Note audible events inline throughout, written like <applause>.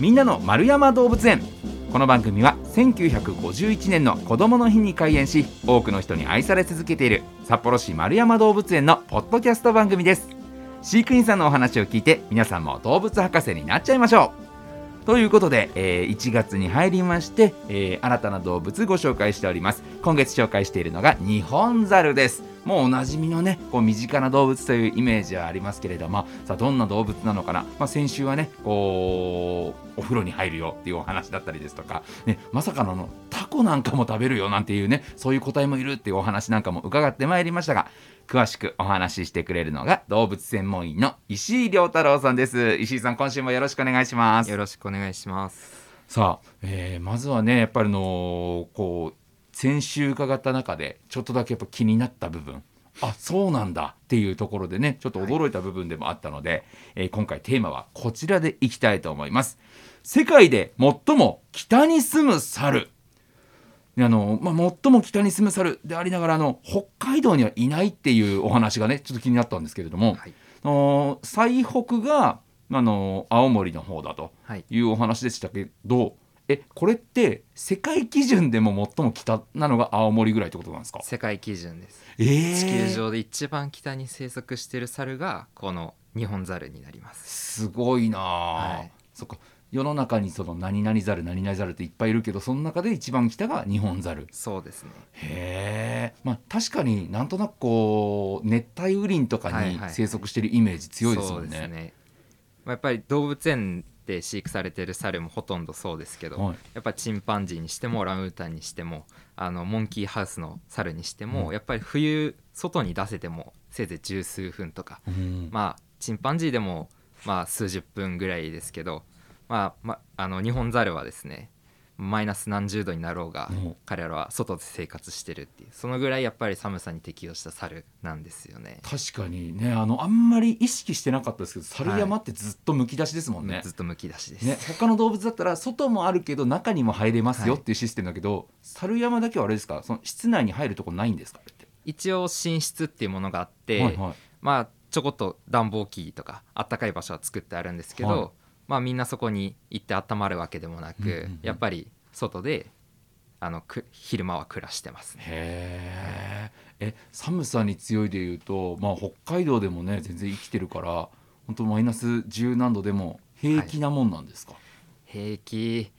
みんなの丸山動物園。この番組は1951年の子どもの日に開園し多くの人に愛され続けている札幌市丸山動物園のポッドキャスト番組です。飼育員さんのお話を聞いて皆さんも動物博士になっちゃいましょう。ということで、えー1月に入りまして、えー新たな動物ご紹介しております。今月紹介しているのがニホンザルです。もうおなじみのねこう身近な動物というイメージはありますけれどもさあどんな動物なのかな、まあ、先週はねこうお風呂に入るよっていうお話だったりですとか、ね、まさかののコなんかも食べるよなんていうねそういう個体もいるっていうお話なんかも伺ってまいりましたが詳しくお話ししてくれるのが動物専門員の石井亮太郎さんです。石井さん今週もよろしくお願いします。よろしくお願いします。さあ、えーまずはねやっぱりのこう先週伺った中でちょっとだけやっぱ気になった部分。あそうなんだ。っていうところでねちょっと驚いた部分でもあったので、えー今回テーマはこちらでいきたいと思います。世界で最も北に住む猿。であの、まあ、最も北に住む猿でありながらあの北海道にはいないっていうお話がねちょっと気になったんですけれども、はい。あの最北があの青森の方だとはい。いうお話でしたけどえこれって世界基準でも最も北なのが青森ぐらいってことなんですか？世界基準です。えー地球上で一番北に生息している猿がこのニホンザルになります。すごいなあ、はいそっか世の中にその何々ザル何々ザルっていっぱいいるけどその中で一番北が日本ザルそうですね。へえまあ確かになんとなくこう熱帯雨林とかに生息してるイメージ強いですもんね,、ね。まあ、やっぱり動物園で飼育されている猿もほとんどそうですけど、はい。やっぱチンパンジーにしてもオランウータンにしてもあのモンキーハウスの猿にしても、うん。やっぱり冬外に出せてもせいぜい十数分とか。うん。まあチンパンジーでもまあ数十分ぐらいですけど、まあ、まあの日本ザルはですねマイナス何十度になろうがうん。彼らは外で生活してるっていうそのぐらいやっぱり寒さに適応した猿なんですよね。確かにねあのあんまり意識してなかったですけど猿山ってずっとむき出しですもんね、ずっとむき出しです。ね、他の動物だったら外もあるけど中にも入れますよはい。っていうシステムだけど、猿山だけはあれですか？その室内に入るとこないんですか？一応寝室っていうものがあって、はいはい。まあちょこっと暖房機とかあったかい場所は作ってあるんですけど、はいまあみんなそこに行って温まるわけでもなく、うんうんうん。やっぱり外であのく昼間は暮らしてますね。へー。え寒さに強いでいうと、まあ、北海道でもね全然生きてるから本当マイナス十何度でも平気なもんなんですか、平気。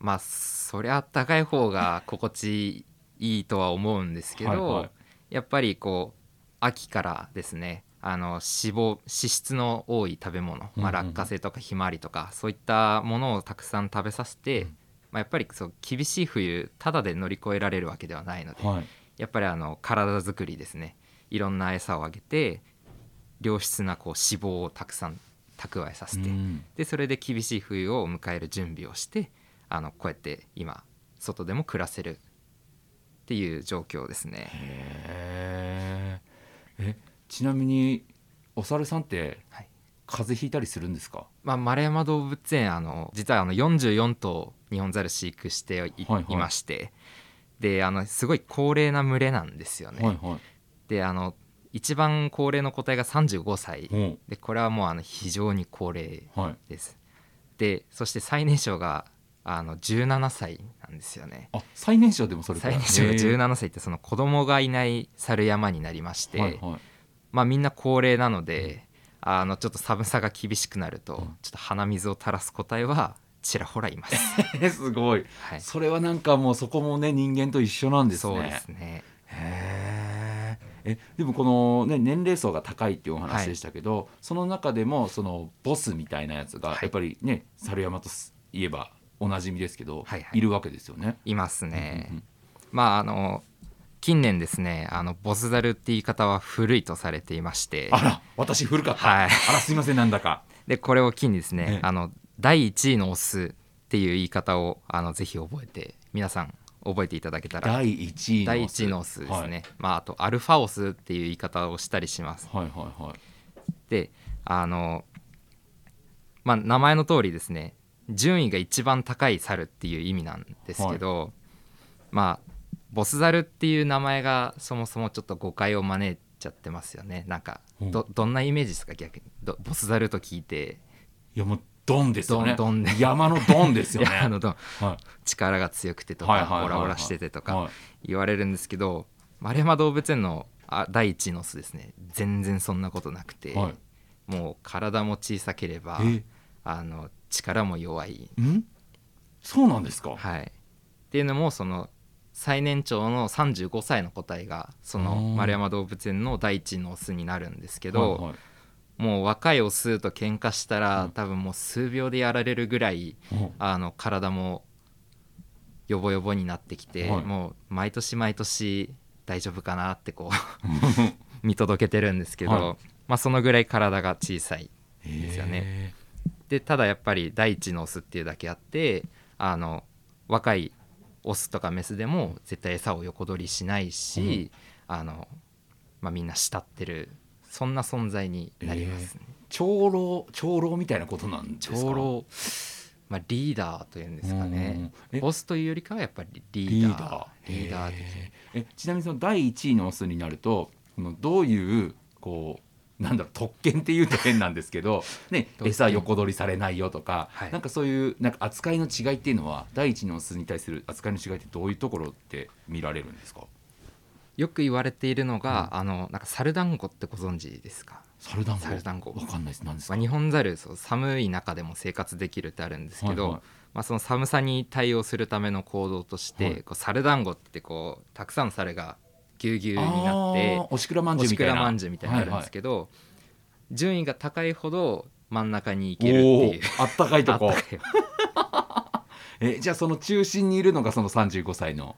まあそりゃあったかい方が心地いいとは思うんですけど、はいはい。やっぱりこう秋からですねあの脂肪脂質の多い食べ物、まあ、落花生とかひまわりとかそういったものをたくさん食べさせて、うん。まあ、やっぱりそう厳しい冬ただで乗り越えられるわけではないので、はい。やっぱりあの体作りですね。いろんな餌をあげて良質なこう脂肪をたくさん蓄えさせて、うん。でそれで厳しい冬を迎える準備をしてあのこうやって今外でも暮らせるっていう状況ですね。へー。えちなみにお猿さんってはい。風邪ひいたりするんですか？まあ、丸山動物園あの実はあの44頭ニホンザル飼育してい,、はいはい。いまして。であのすごい高齢な群れなんですよね。はいはい。であの一番高齢の個体が35歳。う。んでこれはもうあの非常に高齢はい。です。でそして最年少があの17歳なんですよね。あ最年少でもそれ最年少がへー。17歳ってその子供がいない猿山になりまして、はいはいまあみんな高齢なので、あのちょっと寒さが厳しくなると、うん。ちょっと鼻水を垂らす個体はちらほらいます。え <laughs> すごい。はい、それはなんかもうそこもね人間と一緒なんですね。そうですね。へー。えでもこの、ね、年齢層が高いっていうお話でしたけど、その中でもそのボスみたいなやつがはい。やっぱりね、猿山といえばおなじみですけど、はいはい。いるわけですよね。いますね。うんうん。まああの近年ですねあのボスザルって言い方は古いとされていまして。あら私古かった、はい。あらすいませんなんだか。<laughs> でこれを機にですね、ええ。あの第1位のオスっていう言い方をあのぜひ覚えて皆さん覚えていただけたら。第1位の第1位のオスですね、まああとアルファオスっていう言い方をしたりします。はい、はいはい。はいであのまあ名前の通りですね順位が一番高い猿っていう意味なんですけど、まあボスザルっていう名前がそもそもちょっと誤解を招いちゃってますよね。なんかうん。どどんなイメージですか？逆に。どボスザルと聞いて。いやもうドンですよね。ドンドン。で山のドンですよね。<laughs> あのどは力が強くてとかオラオラしててとかはい。言われるんですけど丸山動物園のあ第一のオスですね。全然そんなことなくて、はい。もう体も小さければえ？あの力も弱い、ん？そうなんですか？はい、っていうのもその最年長の35歳の個体がその丸山動物園の第一のオスになるんですけど、はいはい。もう若いオスと喧嘩したら、うん。多分もう数秒でやられるぐらいうん。あの体もヨボヨボになってきて、はい。もう毎年毎年大丈夫かなってこう <laughs> 見届けてるんですけど、はい。まあ、そのぐらい体が小さいですよね。へでただやっぱり第一のオスっていうだけあってあの若いオスとかメスでも絶対餌を横取りしないし、あのまあ、みんな慕ってるそんな存在になりますね。ー。長老長老みたいなことなんですか？長老、まあ、リーダーというんですかね。うんえ？オスというよりかはやっぱりリリーダー。ーダー。リーダー的えちなみにその第1位のオスになるとこのどういうこうなんだろう特権っていうと変なんですけど、<laughs> ね、餌横取りされないよとか、はい。なんかそういうなんか扱いの違いっていうのは第一のオスに対する扱いの違いってどういうところって見られるんですか？よく言われているのが、あのなんかサルダンゴってご存知ですか、サルダンゴサルダンゴわかんないです。何ですか、まあ、日本ザルそう寒い中でも生活できるってあるんですけど、はいはい。まあ、その寒さに対応するための行動として、はい。こうサルダンゴってこうたくさんの猿がぎゅうぎゅうになっておしくらまんじゅうみたいな。らまんじゅうみたいになるんですけど、順位が高いほど真ん中に行けはいはいるっていうあったかいとこ。<laughs> えじゃあその中心にいるのがその35歳の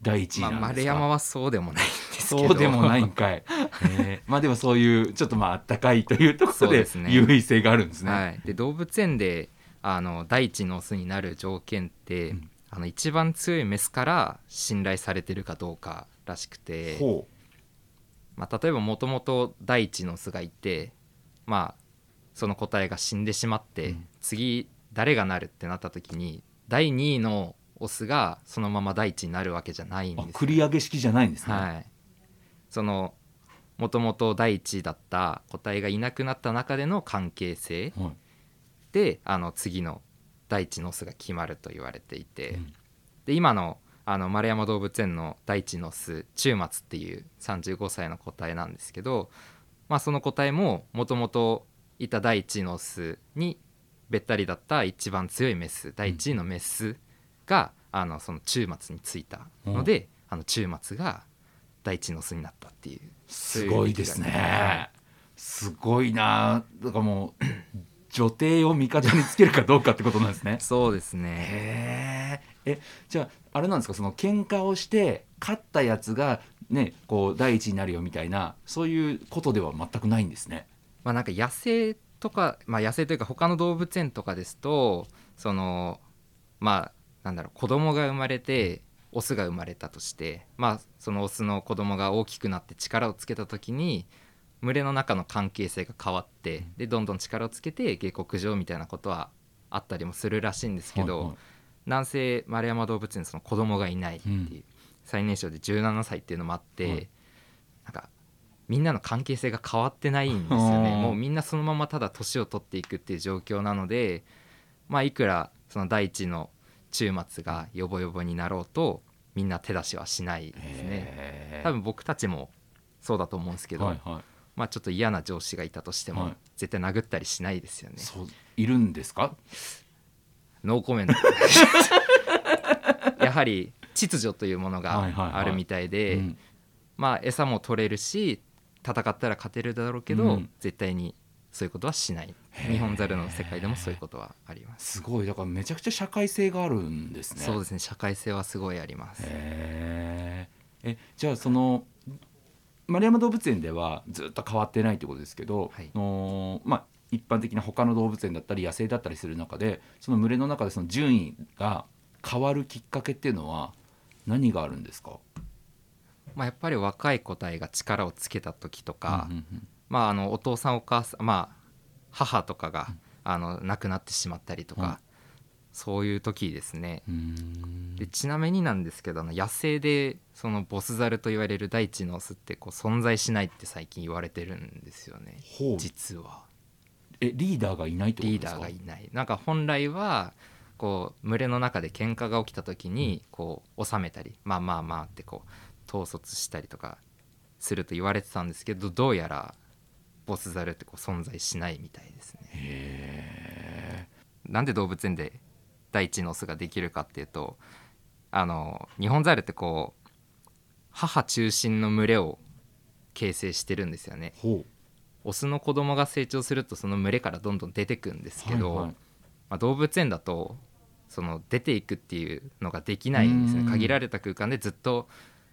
第一位まあ、なんですか、丸山はそうでもないんですけど。そうでもないんかい、えー。<laughs> まあでもそういうちょっとまああったかいというところで優位性があるんですね。はい、で動物園であの第一のオスになる条件って、うん。あの一番強いメスから信頼されてるかどうからしくて、ほまあ、例えばもともと第一のオスがいて、まあ、その個体が死んでしまって、うん。次誰がなるってなった時に第2位のオスがそのまま第一になるわけじゃないんですよ。繰り上げ式じゃないんですね。はい、そのもともと第一位だった個体がいなくなった中での関係性はい。であの次の第一のオスが決まると言われていて、うん。で今のあの丸山動物園の第一のオス中松っていう35歳の個体なんですけど、まあ、その個体ももともといた第一のオスにべったりだった一番強いメス第一位のメスが、あのその中松についたので、あの中松が第一のオスになったっていうすごいですはね。すごいな。だからもう女帝を味方につけるかどうかってことなんですね。<laughs> そうですね。えじゃああれなんですかその喧嘩をして勝ったやつがねこう第一になるよみたいなそういうことでは全くないんですね。まあなんか野生とか、まあ、野生というか他の動物園とかですとそのまあなんだろう子供が生まれてオスが生まれたとしてまあそのオスの子供が大きくなって力をつけた時に群れの中の関係性が変わってでどんどん力をつけて下克上みたいなことはあったりもするらしいんですけど、はいはい。南西丸山動物園その子供がいないっていう、うん。最年少で17歳っていうのもあって、はい。なんかみんなの関係性が変わってないんですよね。もうみんなそのままただ年を取っていくっていう状況なのでまあいくらその第一の中末がヨボヨボになろうとみんな手出しはしないですね。多分僕たちもそうだと思うんですけど、はいはい。まあちょっと嫌な上司がいたとしても、はい。絶対殴ったりしないですよね。いるんですか？ノーコメント。<laughs> やはり秩序というものがあるみたいで、うん。まあ餌も取れるし戦ったら勝てるだろうけど、うん。絶対にそういうことはしない。日本ザルの世界でもそういうことはあります。すごいだからめちゃくちゃ社会性があるんですね。そうですね社会性はすごいありますえじゃあその丸山動物園ではずっと変わってないってことですけど、はい。のまあ一般的な他の動物園だったり野生だったりする中でその群れの中でその順位が変わるきっかけっていうのは何があるんですか？まあ、やっぱり若い個体が力をつけた時とか、うんうんまあ、あのお父さんお母さんまあ母とかが、あの亡くなってしまったりとか、うんそういう時ですね。でちなみになんですけど野生でそのボスザルと言われる大地のオスってこう存在しないって最近言われてるんですよね。実は。えリーダーがいないってことリーですか？ダーがいない。なんか本来はこう群れの中で喧嘩が起きた時にこう収めたりまあまあまあってこう統率したりとかすると言われてたんですけどどうやらボスザルってこう存在しないみたいですね。へなんで動物園で第一のオスができるかっていうとあの日本ザルってこう母中心の群れを形成してるんですよね。オスの子供が成長するとその群れからどんどん出てくんですけど、はいはい。まあ、動物園だとその出ていくっていうのができないんですうん。ね限られた空間でずっと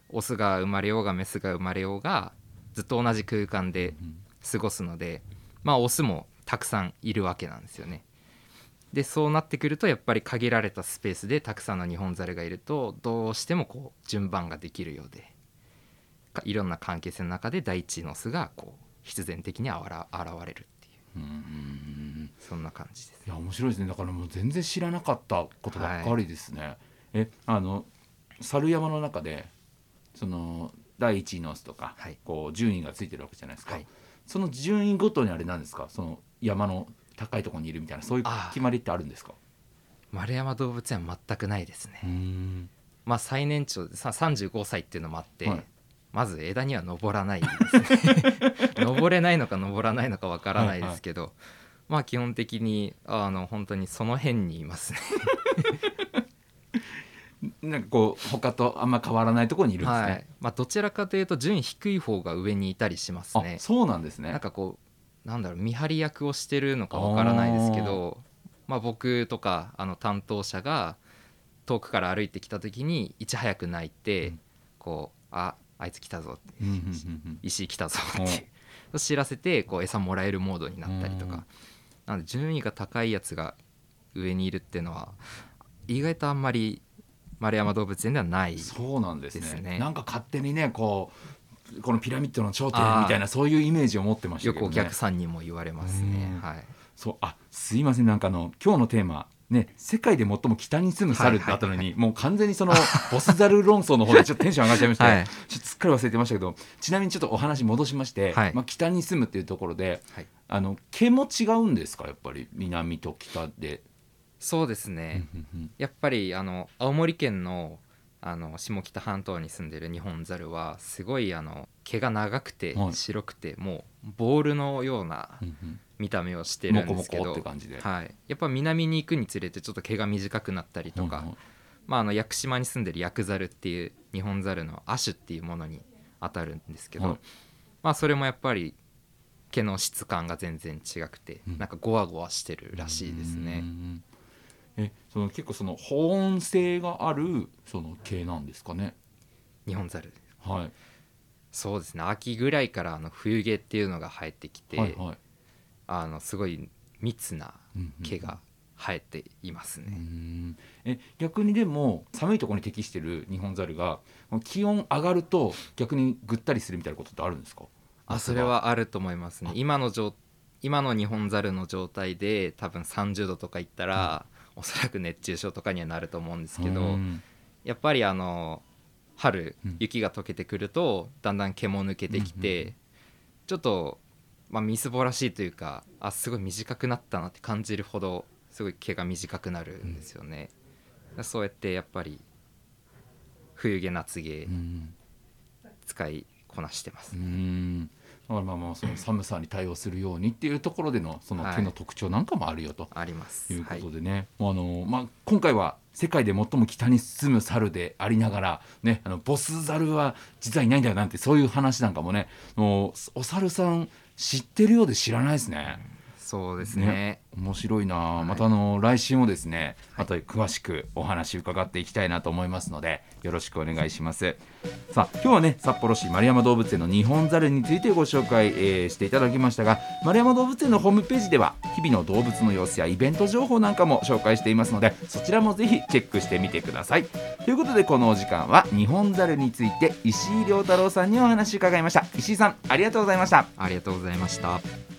オスが生まれようがメスが生まれようがずっと同じ空間でうん。過ごすのでまあオスもたくさんいるわけなんですよね。でそうなってくるとやっぱり限られたスペースでたくさんのニホンザルがいるとどうしてもこう順番ができるようでかいろんな関係性の中で第一のオスがこう必然的にあら現れるっていう。うんそんな感じです。い。や面白いですね。だからもう全然知らなかったことばっかりですね、えあの猿山の中でその第一位のオスとか、はい。こう順位がついてるわけじゃないですか、はい。その順位ごとにあれなんですか？その山の高いところにいるみたいなそういう決まりってあるんですか？丸山動物園は全くないですね。ん。まあ最年長でさ35歳っていうのもあって、はい。まず枝には登らないですね。<laughs> 登れないのか登らないのかわからないですけど、まあ基本的にあの本当にその辺にいますね。<laughs> なんかこう他とあんま変わらないところにいるんですね、はい。まあ、どちらかというと順位低い方が上にいたりしますね。あそうなんですね。なんかこうなんだろう見張り役をしてるのかわからないですけどまあ、僕とかあの担当者が遠くから歩いてきた時にいち早く泣いて、うん。こうああいつ来たぞって石井来たぞうん。って知らせてこう餌もらえるモードになったりとうん。かなので順位が高いやつが上にいるっていうのは意外とあんまり丸山動物園ではないそうなんですねですね。なんか勝手にねこうこのピラミッドの頂点みたいなそういうイメージを持ってましたね、よくお客さんにも言われますね。うん。はい。そうあすいません。なんかあの今日のテーマね世界で最も北に住む猿ってあったのに、もう完全にその <laughs> ボス猿論争の方でちょっと <laughs> テンション上がっちゃいまして、はい。ちょっとすっかり忘れてましたけどちなみにちょっとお話戻しまして、はい。まあ、北に住むっていうところではい。あの毛も違うんですか？やっぱり南と北で。そうですね。やっぱりあの青森県のあの下北半島に住んでるニホンザルはすごいあの毛が長くてはい。白くて、もうボールのような見た目をしてるんですけどはい、やっぱ南に行くにつれてちょっと毛が短くなったりとか、まあ、あの屋久島に住んでるヤクザルっていうニホンザルの亜種っていうものに当たるんですけど、はい。まあ、それもやっぱり毛の質感が全然違くて、うん。なんかゴワゴワしてるらしいですうね。んえその結構その保温性があるその毛なんですかね？ニホンザルはい。そうですね秋ぐらいからあの冬毛っていうのが生えてきて、はいはい。あのすごい密な毛が生えていますうね。んえ逆にでも寒いところに適してるニホンザルが気温上がると逆にぐったりするみたいなことってあるんですか？あそれはあると思いますねあ今の状今のニホンザルの状態で多分30度とかいったら、おそらく熱中症とかにはなると思うんですけど、うん。やっぱりあの春うん。雪が溶けてくるとだんだん毛も抜けてきて、うんうんちょっと、まあ、みすぼらしいというかあすごい短くなったなって感じるほどすごい毛が短くなるんですよね、そうやってやっぱり冬毛夏毛うん。使いこなしてます、うんだからまあまあその寒さに対応するようにっていうところでのその毛の特徴なんかもあるよと。あります。いうこはいとでね、もうあのまあ、今回は世界で最も北に住む猿でありながら、ね、あのボス猿は実はいないんだよなんてそういう話なんかもねもうお猿さん知ってるようで知らないですね。そうですね。面白いな、い。またあの来週もですねはい。また詳しくお話伺っていきたいなと思いますのでよろしくお願いします。さあ今日はね札幌市丸山動物園の日本ザルについてご紹介、えーしていただきましたが丸山動物園のホームページでは日々の動物の様子やイベント情報なんかも紹介していますのでそちらもぜひチェックしてみてください。ということでこのお時間は日本ザルについて石井亮太郎さんにお話伺いました。石井さんありがとうございました。ありがとうございました